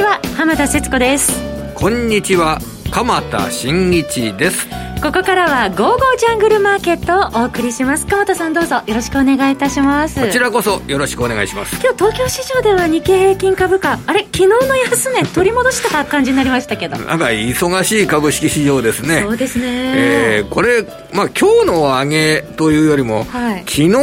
ちは浜田節子です。こんにちは鎌田新一です。ここからは「ゴーゴージャングルマーケット」をお送りします。鎌田さんどうぞよろしくお願いいたします。こちらこそよろしくお願いします。今日東京市場では日経平均株価あれ昨日の安値取り戻した感じになりましたけど。なんか忙しい株式市場ですね。そうですね。えー、これまあ今日の上げというよりも、はい、昨日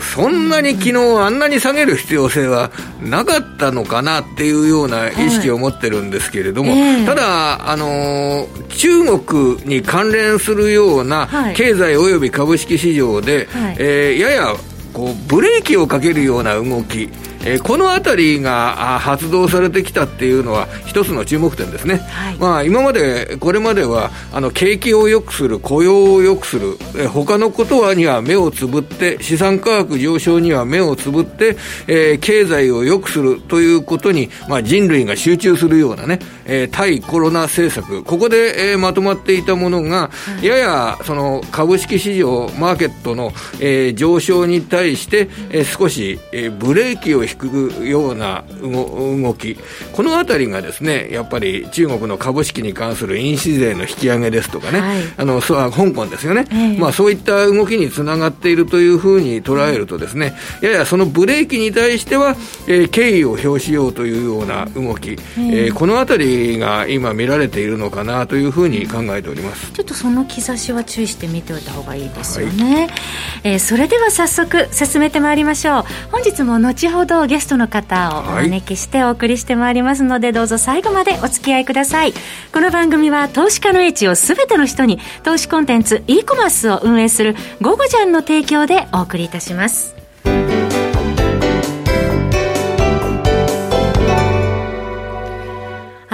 そんなに昨日あんなに下げる必要性はなかったのかなっていうような意識を持ってるんですけれども、はいえー、ただあのー、中国に関連するような経済及び株式市場で、はい、えー、ややこうブレーキをかけるような動きえー、このあたりが発動されてきたっていうのは、一つの注目点ですね、はい、まあ、今まで、これまではあの景気を良くする、雇用を良くする、えー、他のことはには目をつぶって、資産価格上昇には目をつぶって、えー、経済を良くするということに、まあ、人類が集中するようなね、えー、対コロナ政策、ここで、えー、まとまっていたものが、はい、ややその株式市場、マーケットの、えー、上昇に対して、えー、少し、えー、ブレーキを引くような動き、このあたりがですね、やっぱり中国の株式に関する印紙税の引き上げですとかね、はい、あのそう香港ですよね、えー、まあ、そういった動きにつながっているというふうに捉えるとですね、ややそのブレーキに対しては、えー、敬意を表しようというような動き、えー、えー、このあたりが今見られているのかなというふうに考えております。ちょっとその兆しは注意して見ておいた方がいいですよね、はい、えー、それでは早速進めてまいりましょう。本日も後ほどゲストの方をお招きしてお送りしてまいりますので、はい、どうぞ最後までお付き合いください。この番組は投資家の英知を全ての人に投資コンテンツ e コマースを運営する「ゴゴジャン」の提供でお送りいたします。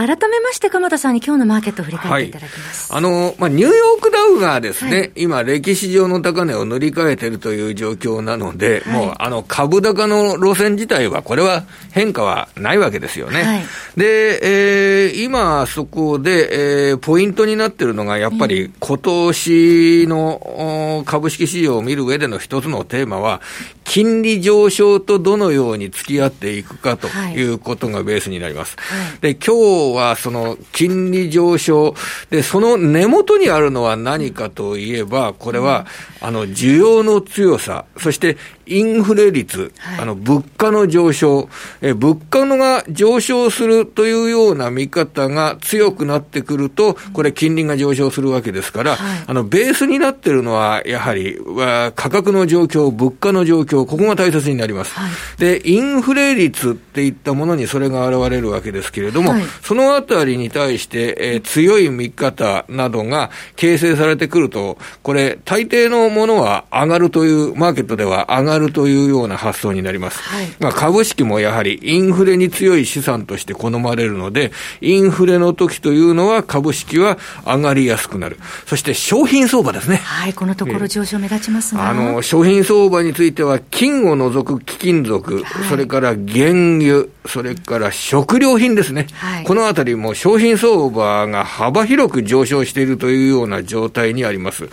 改めまして鎌田さんに今日のマーケットを振り返ってい。ただきます、はい、あの、まあ、ニューヨークダウがですね、はい、今歴史上の高値を塗り替えているという状況なので、はい、もうあの株高の路線自体はこれは変化はないわけですよね。で、えー、今そこで、えー、ポイントになっているのがやっぱり今年の株式市場を見る上での一つのテーマは金利上昇とどのように付き合っていくかとい。うことがベースになります。で、今日はその金利上昇、で、その根元にあるのは何かといえば、これは、あの、需要の強さ、そしてインフレ率、はい、あの、物価の上昇、え、物価のが上昇するというような見方が強くなってくると、これ金利が上昇するわけですから、はい、あの、ベースになってるのは、やはり、は価格の状況、物価の状況、ここが大切になります。はい、で、インフレ率っていったものにそれが現れるわけですけれども、そのあたりに対して、えー、強い見方などが形成されてくると、これ、大抵のものは上がるという、マーケットでは上がるというような発想になります。はい、まあ、株式もやはりインフレに強い資産として好まれるので、インフレの時というのは株式は上がりやすくなる。そして商品相場ですね。はい、このところ上昇目立ちますが、あの、商品相場については金を除く貴金属、はい、それから原油、それから食料品ですね。はい、このあたりも商品相場が幅広く上昇しているというような状態にあります。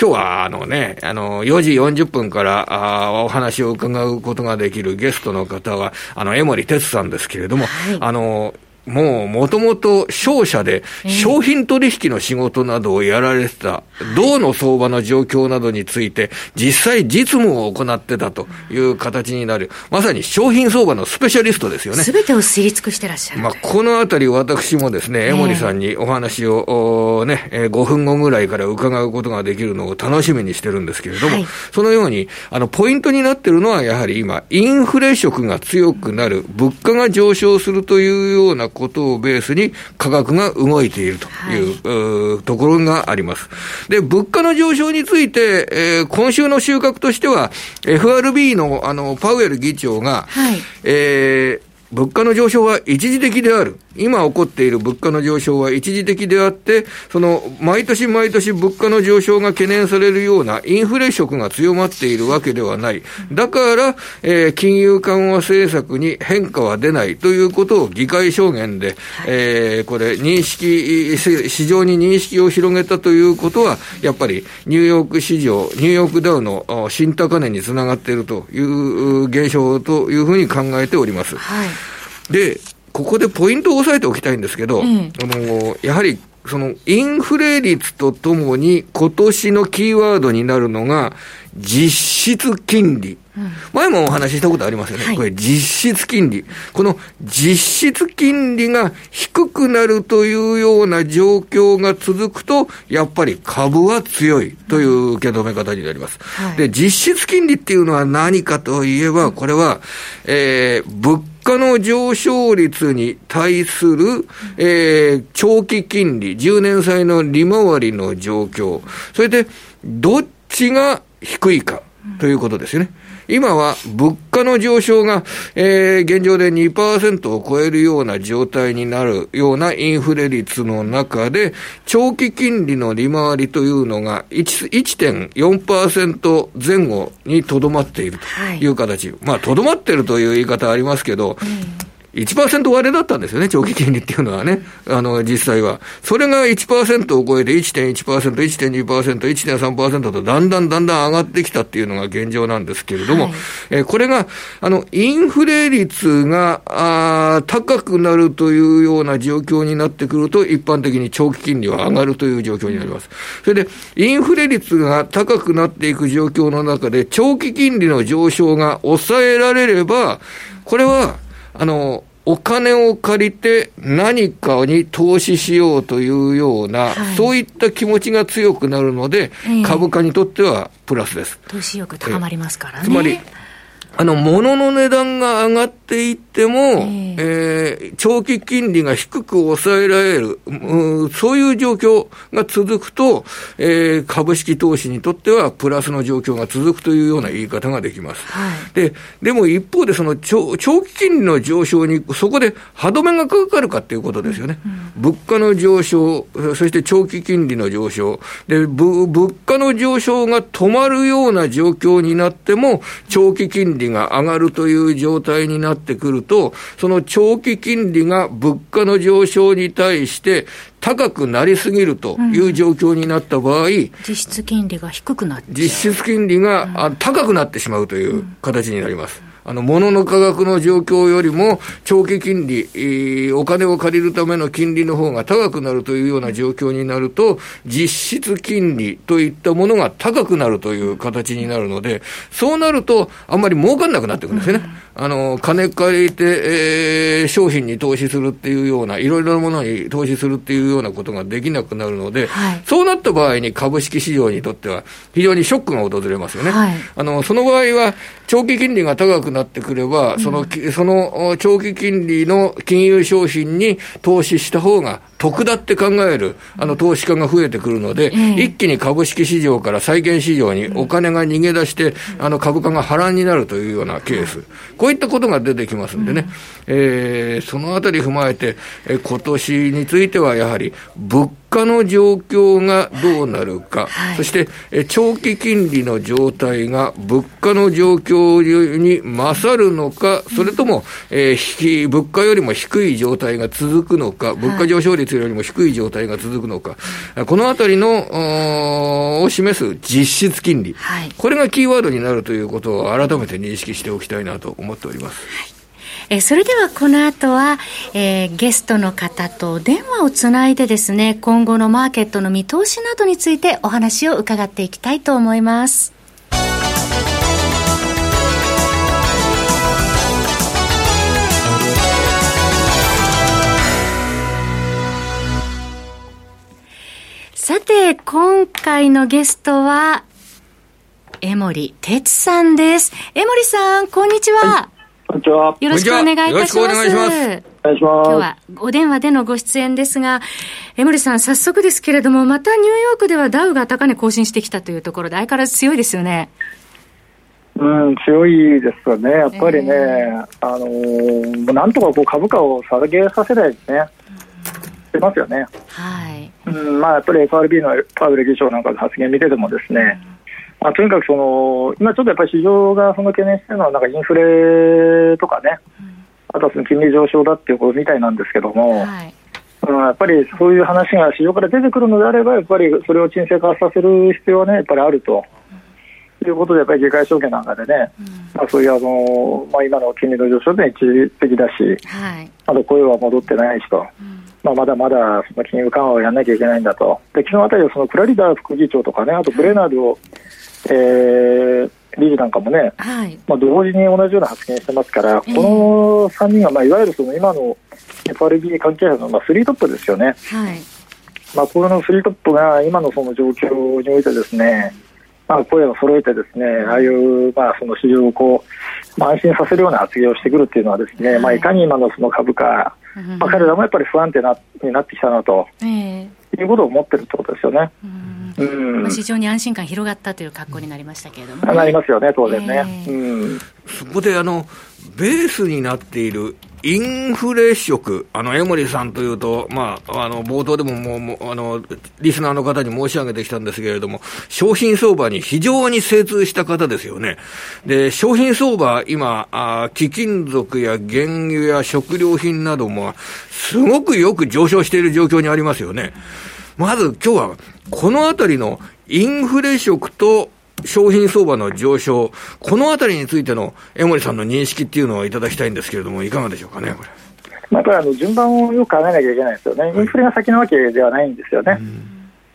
今日は、あのね、あの、4時40分から、あお話を伺うことができるゲストの方は、あの、江森哲さんですけれども、はい、あの、もう、もともと商社で商品取引の仕事などをやられてた、銅の相場の状況などについて、実際実務を行ってたという形になる、まさに商品相場のスペシャリストですよね。すべてを知り尽くしてらっしゃる。まあ、このあたり私もですね、江森さんにお話を、ね、5分後ぐらいから伺うことができるのを楽しみにしてるんですけれども、はい、そのように、あの、ポイントになってるのはやはり今、インフレ色が強くなる、物価が上昇するというようなことをベースに価格が動いているという、はい、ところがあります。で、物価の上昇について、えー、今週の収穫としては、FRB のあのパウエル議長が、はい、えー、物価の上昇は一時的である。今起こっている物価の上昇は一時的であって、その、毎年毎年物価の上昇が懸念されるようなインフレ色が強まっているわけではない。だから、えー、金融緩和政策に変化は出ないということを議会証言で、えー、これ、認識、市場に認識を広げたということは、やっぱりニューヨーク市場、ニューヨークダウの新高値につながっているという現象というふうに考えております。はい、で、ここでポイントを押さえておきたいんですけど、うん、あのやはりそのインフレ率とともに今年のキーワードになるのが実質金利。前もお話ししたことありますよね。はい、これ実質金利。この実質金利が低くなるというような状況が続くと、やっぱり株は強いという受け止め方になります。はい、で、実質金利っていうのは何かといえば、これは、えー、物価の上昇率に対する、えー、長期金利、10年債の利回りの状況、それで、どっちが低いかということですよね。今は物価の上昇が、えー、現状で2%を超えるような状態になるようなインフレ率の中で、長期金利の利回りというのが1.4%前後にとどまっているという形。はい、まあ、とどまっているという言い方ありますけど、うん1%割れだったんですよね、長期金利っていうのはね、あの、実際は。それが1%を超えて1.1%、1.2%、1.3%とだんだんだんだん上がってきたっていうのが現状なんですけれども、はい、えこれが、あの、インフレ率が、あ高くなるというような状況になってくると、一般的に長期金利は上がるという状況になります。それで、インフレ率が高くなっていく状況の中で、長期金利の上昇が抑えられれば、これは、あの、お金を借りて何かに投資しようというような、はい、そういった気持ちが強くなるので、えー、株価にとってはプラスです。投資欲高まりますからね。つまり、あの、物の値段が上がっていっても、えー、えー、長期金利が低く抑えられる、うそういう状況が続くと、えー、株式投資にとってはプラスの状況が続くというような言い方ができます。はい、で、でも一方でその長長期金利の上昇に、そこで歯止めがかかるかっていうことですよね。うん、物価の上昇、そして長期金利の上昇。で、物価の上昇が止まるような状況になっても、長期金利利が上がるという状態になってくると、その長期金利が物価の上昇に対して高くなりすぎるという状況になった場合、うん、実質金利が低くなっ実質金利が、高くなってしまうという形になります。あの、物の価格の状況よりも、長期金利、お金を借りるための金利の方が高くなるというような状況になると、実質金利といったものが高くなるという形になるので、そうなると、あんまり儲かんなくなってくるんですよね。あの、金借りて、えー、商品に投資するっていうような、いろいろなものに投資するっていうようなことができなくなるので、はい、そうなった場合に株式市場にとっては、非常にショックが訪れますよね。はい、あの、その場合は、長期金利が高くなってくれば、その、その長期金利の金融商品に投資した方が得だって考える、あの、投資家が増えてくるので、一気に株式市場から債券市場にお金が逃げ出して、あの、株価が波乱になるというようなケース。こういったことが出てきますんでね、えー、そのあたり踏まえて、え今年についてはやはり、物価の状況がどうなるか、はい、そしてえ長期金利の状態が物価の状況に勝るのか、それとも、えー、引き物価よりも低い状態が続くのか、物価上昇率よりも低い状態が続くのか、はい、このあたりのを示す実質金利、はい、これがキーワードになるということを改めて認識しておきたいなと思っております。えー、それではこの後は、えー、ゲストの方と電話をつないでですね、今後のマーケットの見通しなどについてお話を伺っていきたいと思います。さて、今回のゲストは、江森哲さんです。江森さん、こんにちは。はいこんにちは。よろしくお願いいたします。よろしくお願いします。お願いします。今日はお電話でのご出演ですが、江森さん、早速ですけれども、またニューヨークではダウが高値更新してきたというところで、相変わらず強いですよね。うん、強いですよね。やっぱりね、えー、あのー、なんとかこう株価を下げさせないですね。してますよね。はい。うん、まあやっぱり FRB のパウエル議長なんかの発言見ててもですね、うんまあ、とにかくその今ちょっとやっぱり市場がその懸念しているのはなんかインフレとかね、あとはその金利上昇だっていうことみたいなんですけども、はい、うん、やっぱりそういう話が市場から出てくるのであればやっぱりそれを沈静化させる必要はねやっぱりあると。ということで、やっぱり議会証券なんかでね、うん、まあ、そういうあの、まあ、今の金利の上昇で一時的だし、はい、まだ声は戻ってないしと、うん、まあ、まだまだその金融緩和をやらなきゃいけないんだと、で昨日あたりはそのクラリダー副議長とかね、あとブレナード、はい、えー、理事なんかもね、はい、まあ、同時に同じような発言してますから、この3人が、まあ、いわゆるその今の FRB 関係者のまあスリートップですよね。はい。まあ、このスリートップが今のその状況においてですね、まあ、声を揃えてですね、ああいう、まあ、その市場をこう、まあ、安心させるような発言をしてくるっていうのはですね、はい、まあ、いかに今のその株価、まあ、彼らもやっぱり不安定なになってきたなと、えー、いうことを思ってるってことですよね。うん。まあ、市場に安心感広がったという格好になりましたけれども、ね、なりますよね、当然ね。えー、うん、そこであのベースになっているインフレショック、あの、江森さんというと、まあ、あの、冒頭でももう、もあの、リスナーの方に申し上げてきたんですけれども、商品相場に非常に精通した方ですよね。で、商品相場、今、あ貴金属や原油や食料品なども、すごくよく上昇している状況にありますよね。まず今日は、このあたりのインフレショックと商品相場の上昇、このあたりについての江森さんの認識っていうのをいただきたいんですけれども、いかがでしょうかね、これ。まあ、これあの順番をよく考えなきゃいけないですよね、インフレが先なわけではないんですよね。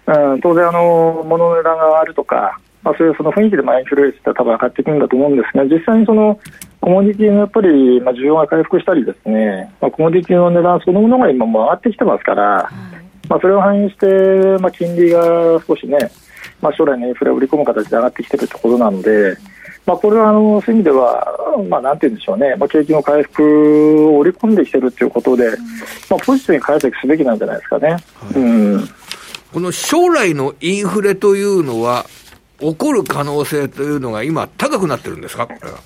うん、うん、当然あの、物の値段が上がるとか、まあ、そういうその雰囲気でまあインフレ率って多分上がってくるんだと思うんですが、実際にそのコモディティのやっぱりまあ需要が回復したりですね、まあ、コモディティの値段そのものが今も上がってきてますから、まあ、それを反映して、まあ、金利が少しね、まあ、将来のインフレを売り込む形で上がってきているところなので、まあ、これはあのそういう意味では、まあ、なんていうんでしょうね、まあ、景気の回復を織り込んできているということで、まあ、ポジティブに解釈すべきなんじゃないですかね。はい、うんこの将来のインフレというのは、起こる可能性というのが今、高くなってるんですか、これは。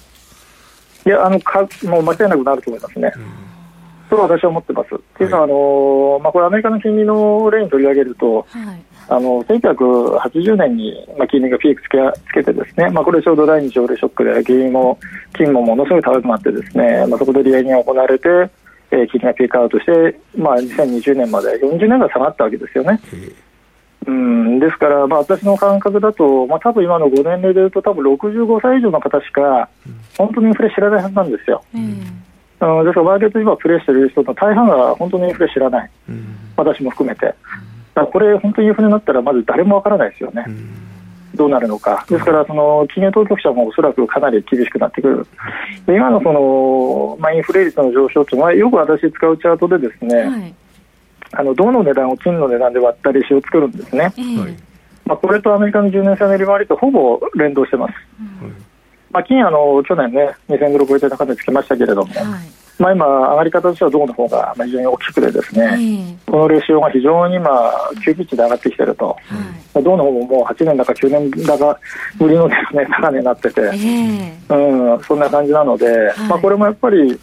いや、あのかもう間違いなくなると思いますね。そう私は思ってます。っていうのは、あのまあ、これ、アメリカの金利の例に取り上げると、はい、あの1980年に、まあ、金利がピークつけつけてですね、まあ、これちょうど第二次オレショックで原油も金もものすごい高くなってですね、まあ、そこで利上げが行われて、えー、金利がピークアウトして、まあ、2020年まで40年が下がったわけですよね。うん、ですから、まあ、私の感覚だと、まあ多分今の5年齢でいうと、多分65歳以上の方しか、本当にインフレ知らないはずなんですよ。うん、ですから、マーケット今プレーしている人の大半が本当にインフレ知らない、うん、私も含めて。これ、本当にインフレになったら、まず誰もわからないですよね。どうなるのか、ですから、その金融当局者もおそらくかなり厳しくなってくる、で今のその、まあ、インフレ率の上昇というのは、よく私使うチャートでですね、はい、あの銅の値段を金の値段で割った利子を作るんですね、はい、まあ、これとアメリカの10年債の利回りとほぼ連動してます。はい、まあ、金あの去年ね、2000ドル超えて高値つけましたけれども、まあ、今、上がり方としては銅の方が非常に大きくてですね、このレシオが非常に今、急ピッチで上がってきていると、はい、銅の方ももう8年だか9年だかぶりの、ね、高値になってて、うん、そんな感じなので、はい、まあ、これもやっぱり、ね、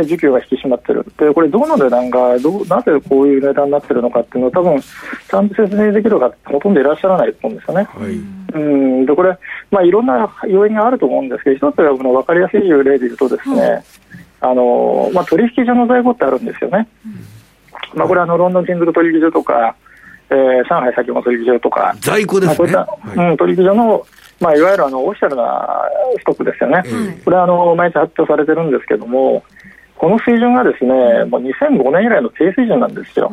需給が引き締まってる、でこれ、銅の値段がどなぜこういう値段になってるのかっていうのは、多分ちゃんと説明できる方、ほとんどいらっしゃらないと思うんですよね。はい、うん。でこれ、まあ、いろんな要因があると思うんですけど、一つは分かりやすい例で言うとですね、はいあのまあ、取引所の在庫ってあるんですよね。まあ、これはあのロンドン金属取引所とか、えー、上海先物取引所とか、在庫ですね。こういった、はい、うん、取引所の、まあ、いわゆるあのオフィシャルなストックですよね。これはあの毎日発表されてるんですけども、この水準がですね、もう2005年以来の低水準なんですよ。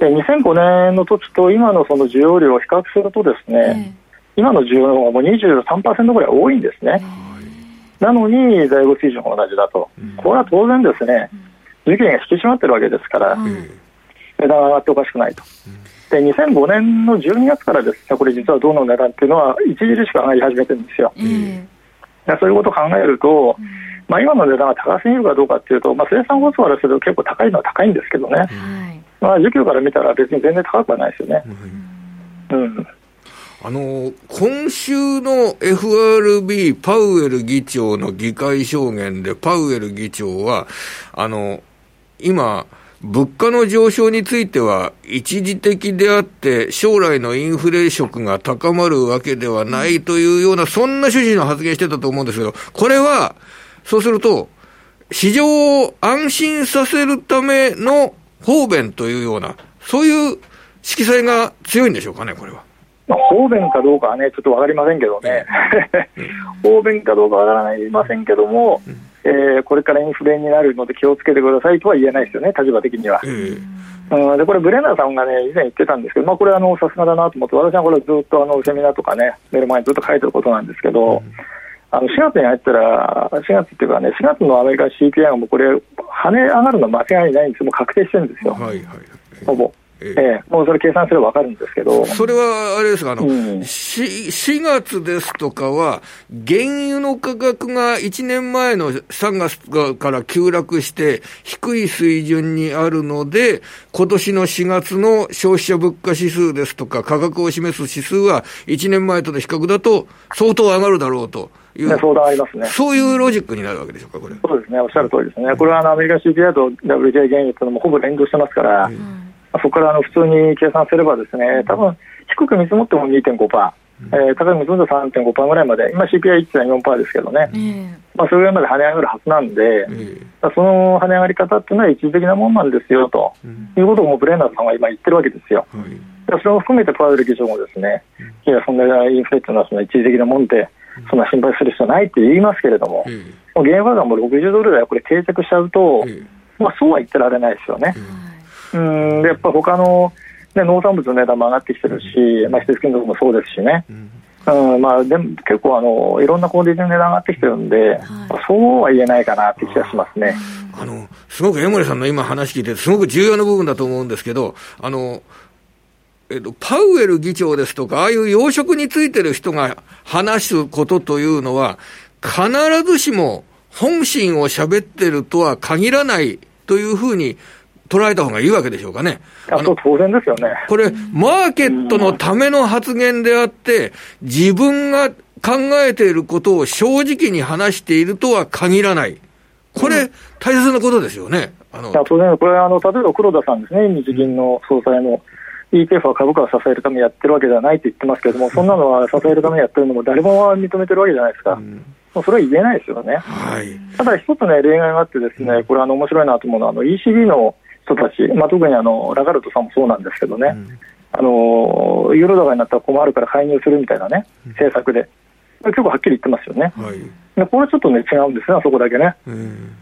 で2005年の時と今のその需要量を比較するとですね、今の需要の方がもう23%ぐらい多いんですね。なのに在庫水準が同じだと、これは当然ですね、需給が引き締まってるわけですから、値段が上がっておかしくないと。で2005年の12月からですね、これ実は銅の値段っていうのは著しく上がり始めてるんですよ。うん、そういうことを考えると、まあ、今の値段が高すぎるかどうかっていうと、まあ、生産コストからすると結構高いのは高いんですけどね、はい、まあ、需給から見たら別に全然高くはないですよね。うん、うんあの、今週の FRB パウエル議長の議会証言で、パウエル議長は、あの、今、物価の上昇については一時的であって、将来のインフレ色が高まるわけではないというような、そんな趣旨の発言してたと思うんですけど、これは、そうすると、市場を安心させるための方便というような、そういう色彩が強いんでしょうかね、これは。まあ、方便かどうかはね、ちょっと分かりませんけどね、方便かどうか分からないませんけども、えー、これからインフレになるので気をつけてくださいとは言えないですよね、立場的には。うん、でこれ、ブレナーさんがね、以前言ってたんですけど、まあ、これ、さすがだなと思って、私はこれ、ずっとあのセミナーとかね、メール前にずっと書いてることなんですけど、うん、あの4月に入ったら、4月っていうかね、4月のアメリカ CPI がもうこれ、跳ね上がるのは間違いないんです、もう確定してるんですよ、はいはいはい、ほぼ。ええもうそれ計算すれば分かるんですけど。それはあれですか、あの、うん、4, 4月ですとかは、原油の価格が1年前の3月から急落して、低い水準にあるので、今年の4月の消費者物価指数ですとか、価格を示す指数は、1年前との比較だと、相当上がるだろうと。いう、相談ありますね。そういうロジックになるわけでしょうか、これ。そうですね、おっしゃる通りですね。これはあのアメリカ CPI と WTI 原油というのもほぼ連動してますから、うんそこからあの普通に計算すればですね、多分低く見積もっても2.5%。えー、高い見積もって3.5%ぐらいまで、今 CPI1.4% ですけどね、まあ、それぐらいまで跳ね上がるはずなんで、その跳ね上がり方っていうのは一時的なものなんですよと、いうことをもブレーナーさんは今言ってるわけですよ。それも含めてパウエル議長もですね、いや、そんなインフレっていうのはその一時的なもんで、そんな心配する必要ないって言いますけれども、もう原油価格も60ドル台これ定着しちゃうと、まあ、そうは言ってられないですよね。うんやっぱ他の、ね、農産物の値段も上がってきてるし、ま設金属もそうですしね。うんまあ、でも結構あの、いろんなコモディティの値段上がってきてるんで、はい、そうは言えないかなって気がしますね。あのすごく江森さんの今話聞いて、すごく重要な部分だと思うんですけど、あのえっと、パウエル議長ですとか、ああいう要職についてる人が話すことというのは、必ずしも本心を喋ってるとは限らないというふうに捉えた方がいいわけでしょうかね。あの当然ですよね。これ、マーケットのための発言であって、自分が考えていることを正直に話しているとは限らない。これ、大切なことですよね。あの当然、これあの、例えば黒田さんですね、日銀の総裁の。ETF は株価を支えるためにやってるわけではないと言ってますけれども、そんなのは支えるためにやってるのも誰も認めてるわけじゃないですか。うんもうそれは言えないですよね。はい、ただ一つね、例外があってですね、これあの面白いなと思うのは、あの ECB の人たち、まあ、特にあのラガルトさんもそうなんですけどね、うん、あのユーロ高になったら困るから介入するみたいなね、政策で、結構はっきり言ってますよね。はい、これちょっとね、違うんですね、そこだけね。うん、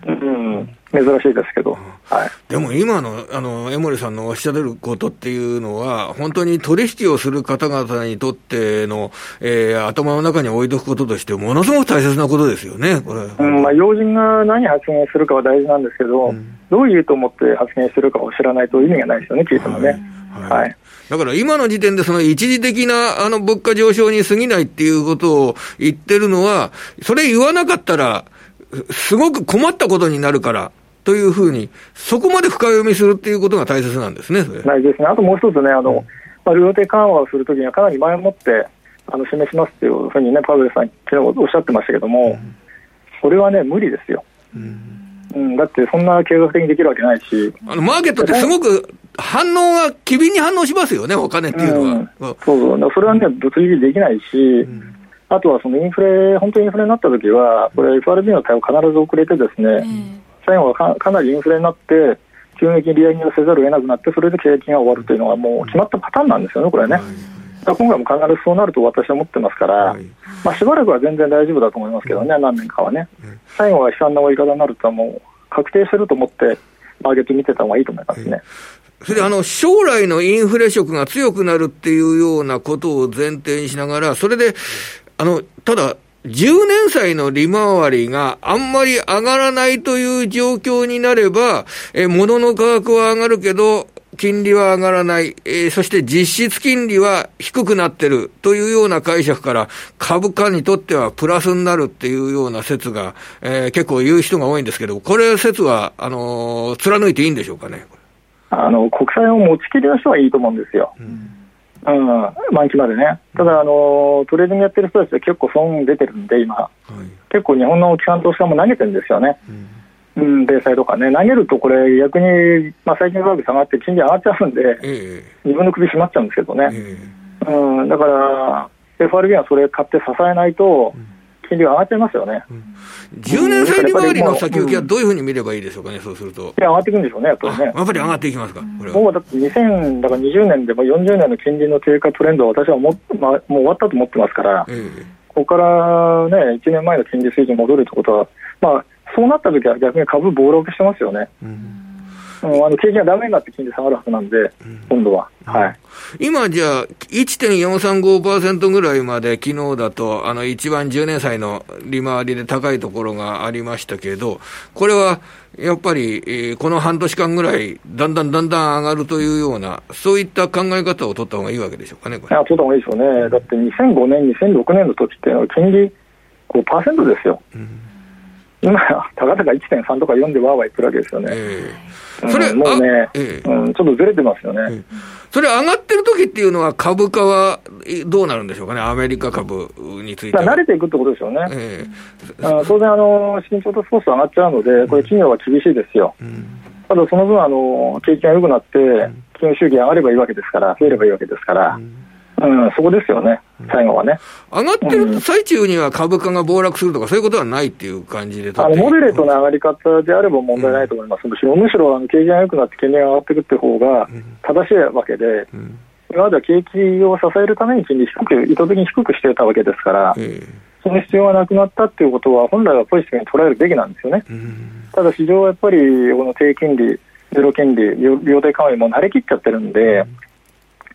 うん珍しいですけど、はい、でも今のあの江森さんのおっしゃることっていうのは、本当に取引をする方々にとっての、えー、頭の中に置いとくこととして、ものすごく大切なことですよね、これ。うんまあ、要人が何発言するかは大事なんですけど、うん、どういうと思って発言するかを知らないと意味がないですよね、聞いてもね。はい、はい。だから今の時点でその一時的なあの物価上昇に過ぎないっていうことを言ってるのは、それ言わなかったら、すごく困ったことになるから、というふうに、そこまで深読みするっていうことが大切なんですね、大事ですね。あともう一つね、あの、うん、まあ、量的緩和をするときにはかなり前もって、あの、示しますっていうふうにね、パウエルさん、昨日おっしゃってましたけども、うん、それはね、無理ですよ。うん。うん、だってそんな計画的にできるわけないし。あの、マーケットってすごく反応が機敏に反応しますよね、お金っていうのは。うん、そうそう。それはね、物理的できないし、うん、あとはそのインフレ、本当にインフレになったときは、これ FRB の対応必ず遅れてですね、最後はかかなりインフレになって、急激に利上げをせざるを得なくなって、それで景気が終わるというのは、もう決まったパターンなんですよね、これね。今回も必ずそうなると私は思ってますから、まあ、しばらくは全然大丈夫だと思いますけどね、何年かはね。最後は悲惨な終わり方になるとはもう確定してると思って、マーケット見てた方がいいと思いますね。それであの、将来のインフレ色が強くなるっていうようなことを前提にしながら、それで、あの、ただ、10年債の利回りがあんまり上がらないという状況になれば、え物の価格は上がるけど、金利は上がらない、えー、そして実質金利は低くなってるというような解釈から、株価にとってはプラスになるっていうような説が、えー、結構言う人が多いんですけど、これ説は、あのー、貫いていいんでしょうかね？あの国債を持ちきりの人はいいと思うんですよ。うん。うん、満期までね、ただあの、トレーディングやってる人たちは結構損出てるんで、今、はい、結構日本の機関投資家も投げてるんですよね、うん、米債とかね、投げるとこれ、逆に、まあ、最近価格下がって、金利上がっちゃうんで、えー、自分の首絞まっちゃうんですけどね、えー、うん、だから、FRB はそれ買って支えないと、金利が上がっちゃいますよね。うん10年債利回りの先行きはどういうふうに見ればいいでしょうかね、そうすると。いや、上がっていくんでしょうね、やっぱりね。やっぱり上がっていきますか、これは。もうだって2000、だから20年でも40年の金利の低下トレンドは私はも,、まあ、もう終わったと思ってますから、えー、ここからね、1年前の金利水準に戻るってことは、まあ、そうなった時は逆に株暴落してますよね。うんうん、あの景気がダメになって金利下がるはずなんで、うん、今度は。はい。今じゃあ、1.435%ぐらいまで昨日だと、あの一番10年債の利回りで高いところがありましたけど、これはやっぱり、えー、この半年間ぐらい、だんだんだんだん上がるというような、そういった考え方を取った方がいいわけでしょうかね、これ。いや、取った方がいいでしょうね。だって2005年、2006年の時っていうのは金利5%ですよ。うん今、たかだか1.3とか4でわーわー言ってるわけですよね。えー、それ、うん、もうね、えー、うん、ちょっとずれてますよね。えーそれ上がってる時っていうのは、株価はどうなるんでしょうかね、アメリカ株について慣れていくってことですよね。えー、当然あの、資金調達コスト上がっちゃうので、これ、企業は厳しいですよ。うん、ただ、その分あの、景気が良くなって、金融収益上がればいいわけですから、増えればいいわけですから。うんうん、そこですよね、最後はね。上がってる最中には株価が暴落するとか、そういうことはないっていう感じであのモデレートな上がり方であれば問題ないと思います、むしろ、むしろあの景気が良くなって金利が上がっていくって方が正しいわけで、今までは景気を支えるために金利低く、意図的に低くしてたわけですから、その必要がなくなったっていうことは、本来はポジティブに捉えるべきなんですよね。ただ、市場はやっぱりこの低金利、ゼロ金利、量的緩和にも慣れきっちゃってるんで、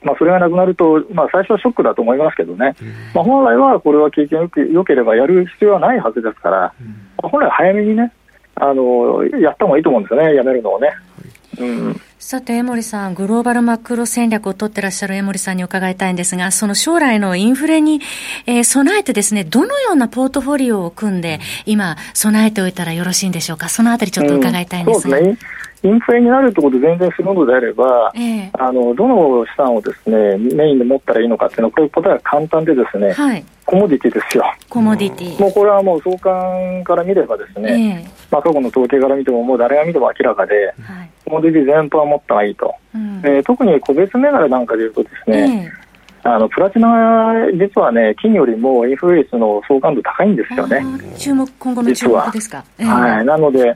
まあ、それがなくなると、まあ、最初はショックだと思いますけどね、まあ、本来はこれは経験よくよければやる必要はないはずですから、まあ、本来早めにねあの、やった方がいいと思うんですよね、やめるのをね。うん。さて、江森さん、グローバルマクロ戦略を取ってらっしゃる江森さんに伺いたいんですが、その将来のインフレに、えー、備えてですね、どのようなポートフォリオを組んで、今、備えておいたらよろしいんでしょうか、そのあたりちょっと伺いたいんですが。うん、そうですねインフレになるってことで全然するのであれば、えー、あのどの資産をですねメインで持ったらいいのかっていうのは、これ答えは簡単でですね、はい、コモディティですよ。コモディティ。もうこれはもう相関から見ればですね、えー、まあ過去の統計から見てももう誰が見ても明らかで、はい、コモディティ全般持った方がいいと。うん、えー、特に個別銘柄なんかでいうとですね、えー、あのプラチナは実はね、金よりもインフレ率の相関度高いんですよね。注目、今後の注目ですか。えー、はい。なので、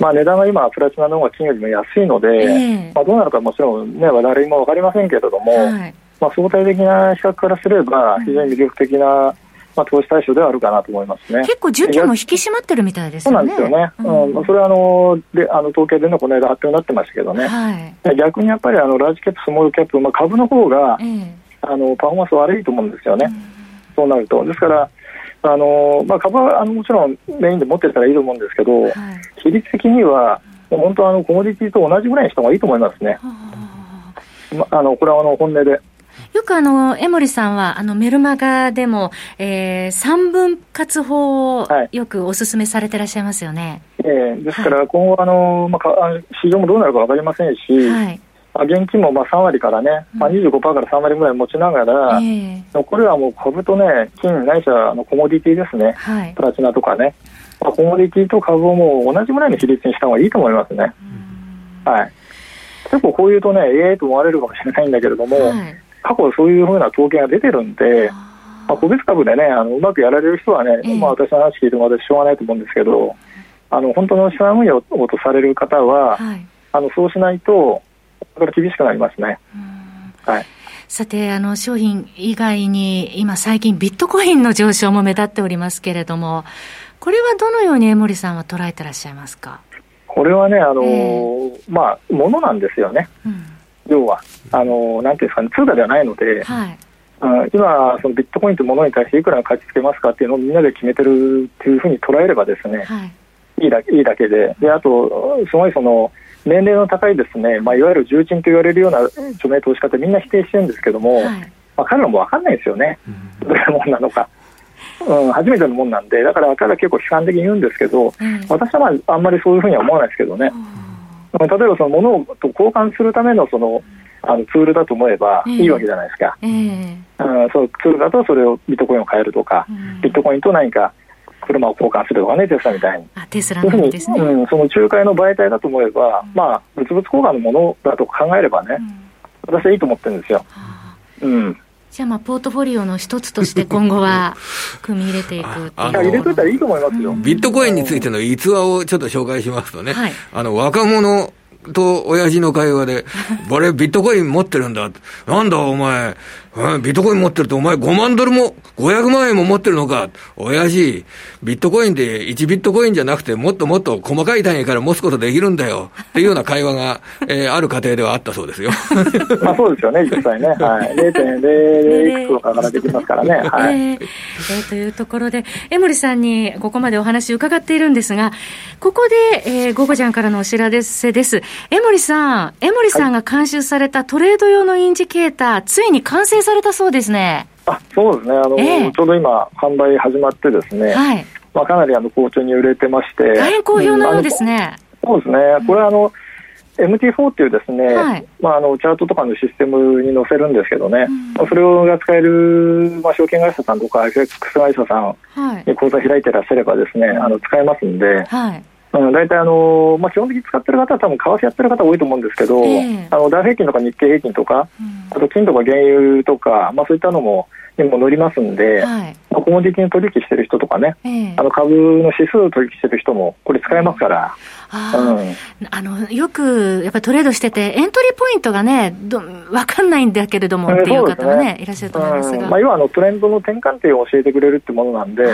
まあ、値段が今、プラチナの方が金よりも安いので、えー、まあ、どうなるかもちろん、ね、誰も分かりませんけれども、はい、まあ、相対的な比較からすれば、非常に魅力的な、まあ、投資対象ではあるかなと思いますね。結構、需給も引き締まってるみたいですよね。そうなんですよね、うん。うん、それはあのであの統計でのこの間発表になってましたけどね、はい、逆にやっぱりあのラージキャップ、スモールキャップ、まあ、株の方が、えー、あのパフォーマンス悪いと思うんですよね、うん、そうなると。ですからあのまあ、株はあのもちろんメインで持ってたらいいと思うんですけど、はい、比率的には本当はあのコモディティと同じぐらいにした方がいいと思いますね。ま、あのこれはあの本音で。よくあの、江森さんは、あの、メルマガでも、えー、三分割法をよくお勧めされてらっしゃいますよね。はい、えー、ですから、今後、あの、まあ、市場もどうなるか分かりませんし、はい、現金もまあ3割からね、まあ、25%から3割ぐらい持ちながら、うん、残りはもう株とね、金ないしはあのコモディティですね、はい、プラチナとかね、まあ、コモディティと株をもう同じぐらいの比率にした方がいいと思いますね。はい、結構こう言うとね、ええー、と思われるかもしれないんだけれども、はい、過去そういうふうな統計が出てるんで、まあ、個別株でね、あのうまくやられる人はね、まあ、私の話聞いても私しょうがないと思うんですけど、あの本当の資産運用をとされる方は、はい、あのそうしないと、これ厳しくなりますね。はい。さて、あの、商品以外に、今最近ビットコインの上昇も目立っておりますけれども、これはどのように江森さんは捉えてらっしゃいますか？これはね、あのー、まあ、ものなんですよね。うん、要は、あのー、なんていうんですかね、通貨ではないので、はい、今、そのビットコインというものに対していくらの価値つけますかっていうのをみんなで決めてるっていうふうに捉えればですね、はい、いいだけいいだけで、であと、すごいその、年齢の高いですね、まあ、いわゆる重鎮と言われるような著名投資家ってみんな否定してるんですけども、はい、まあ、彼らも分かんないですよね、どういうもんなのか。うん、初めてのもんなんで、だから彼ら結構批判的に言うんですけど、うん、私はまああんまりそういうふうには思わないですけどね、うん、例えばその物と交換するためのそのあのツールだと思えばいいわけじゃないですか、えー、うん、そうツールだとそれをビットコインを買えるとか、ビットコインと何か車を交換するとかね、テスラみたいに。あテスラなんですね。うん、その仲介の媒体だと思えば、うん、まあ、物々交換のものだと考えればね、うん、私はいいと思ってるんですよ。うん。じゃあまあポートフォリオの一つとして 今後は組み入れていくあ入れといたらいいと思いますよ、ビットコインについての逸話をちょっと紹介しますとね、はい、あの若者と親父の会話で、俺ビットコイン持ってるんだ。なんだお前、ビットコイン持ってるとお前5万ドルも、500万円も持ってるのか。親父、ビットコインで1ビットコインじゃなくてもっともっと細かい単位から持つことできるんだよ。っていうような会話が、えー、ある家庭ではあったそうですよ。まあそうですよね、実際ね。はい。0.00いくつとかからできますからね。はい。えー、えー、というところで、江森さんにここまでお話伺っているんですが、ここで、えー、ゴゴちゃんからのお知らせです。江森さん、江森さんが監修されたトレード用のインジケーター、はい、ついに完成されたそうですね。あそうですね。あの、えー、ちょうど今、販売始まってですね、はい。まあ、かなりあの好調に売れてまして、大変好評のようですね。そうですね、これはあの、MT4 っていうですね、はい、まあ、あのチャートとかのシステムに載せるんですけどね、うん、それが使える、まあ、証券会社さんとか FX 会社さんに口座開いてらっしゃればですね、はい、あの使えますんで、はい、うん、大体あの、まあ、基本的に使ってる方は多分為替やってる方多いと思うんですけど、えー、あのダウ平均とか日経平均とか、うん、あと金とか原油とか、まあ、そういったのもにも乗りますんで、はい、まあ、コモディティに取引してる人とかね、えー、あの株の指数を取引してる人もこれ使えますから。あうん、あのよくやっぱりトレードしてて、エントリーポイントがね、ど分かんないんだけれどもっていう方もね、ね。いらっしゃると思いますが、うん、まあ、要はあのトレンドの転換点を教えてくれるってものなんで。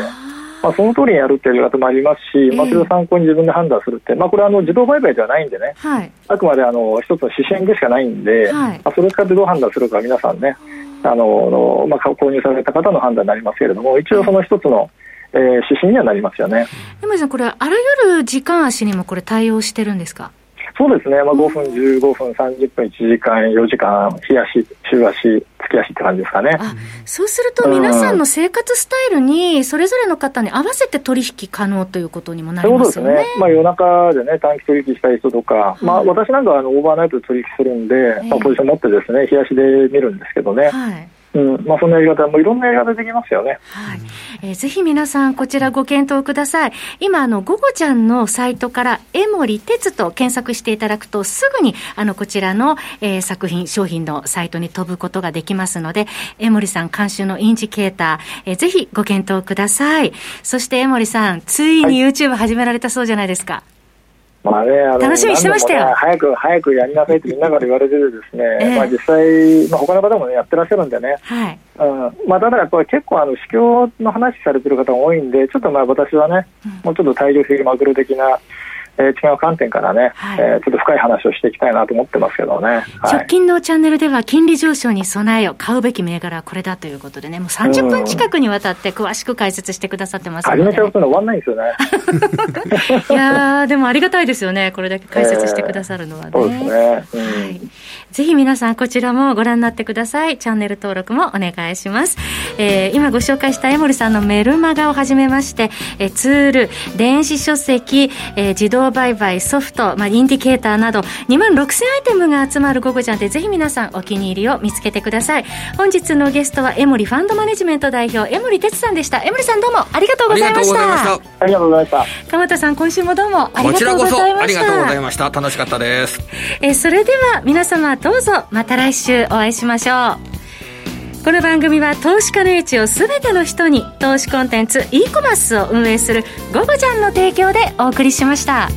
まあ、その通りにやるっていうやり方もありますし、まあ、それを参考に自分で判断するって、まあ、これはあの自動売買ではないんでね、はい、あくまであの一つの指針でしかないんで、はい、まあ、それを使ってどう判断するか、皆さんね、あのまあ、購入された方の判断になりますけれども、一応その一つの、えー、指針にはなりますよね。山さん、これ、あらゆる時間足にもこれ、対応してるんですか？そうですね、まあ、5分、15分、30分、1時間、4時間、日足、週足、月足って感じですかね。あそうすると、皆さんの生活スタイルに、それぞれの方に合わせて取引可能ということにもなりますよね。そうですね、まあ、夜中でね、短期取引したい人とか、はい、まあ、私なんかはあのオーバーナイトで取引するんで、えー、まあ、ポジション持ってですね、日足で見るんですけどね。はいうんまあ、そんなやり方もいろんなやり方できますよね。はい。えー、ぜひ皆さん、こちらご検討ください。今、あの、ゴゴちゃんのサイトから、江森哲と検索していただくと、すぐに、あの、こちらの、えー、作品、商品のサイトに飛ぶことができますので、江森さん監修のインジケーター、えー、ぜひご検討ください。そして、江森さん、ついに YouTube 始められたそうじゃないですか。はいまあね、あの楽しみしてましたよ、ね、早く 早くやりなさいってみんなから言われててですね、えー、まあ、実際、まあ、他の方も、ね、やってらっしゃるんでね、はい。うん。まあ、ただやっぱり結構あの、市況の話されてる方が多いんで、ちょっとまあ私はね、うん、もうちょっと大量的マクロ的なえー、違う観点からね、はい、えー、ちょっと深い話をしていきたいなと思ってますけどね、はい、直近のチャンネルでは金利上昇に備えを買うべき銘柄はこれだということでねもう30分近くにわたって詳しく解説してくださってますので、ね、始めちゃうと終わんないんですよね。いやでもありがたいですよね。これだけ解説してくださるのはね、えー、そうですね、うん、はい。ぜひ皆さんこちらもご覧になってください。チャンネル登録もお願いします、えー、今ご紹介した江森さんのメルマガをはじめまして、えー、ツール電子書籍、えー、自動売買ソフト、まあ、インディケーターなど2万6000アイテムが集まるゴゴジャンでぜひ皆さんお気に入りを見つけてください。本日のゲストは江森ファンドマネジメント代表江森哲さんでした。江森さんどうもありがとうございました。ありがとうございました。鎌田さん今週もどうもありがとうございました。こちらこそありがとうございました。楽しかったです。えそれでは皆様どうぞまた来週お会いしましょうこの番組は投資家の位置をすべての人に投資コンテンツ e コマースを運営する「ゴゴちゃん」の提供でお送りしました。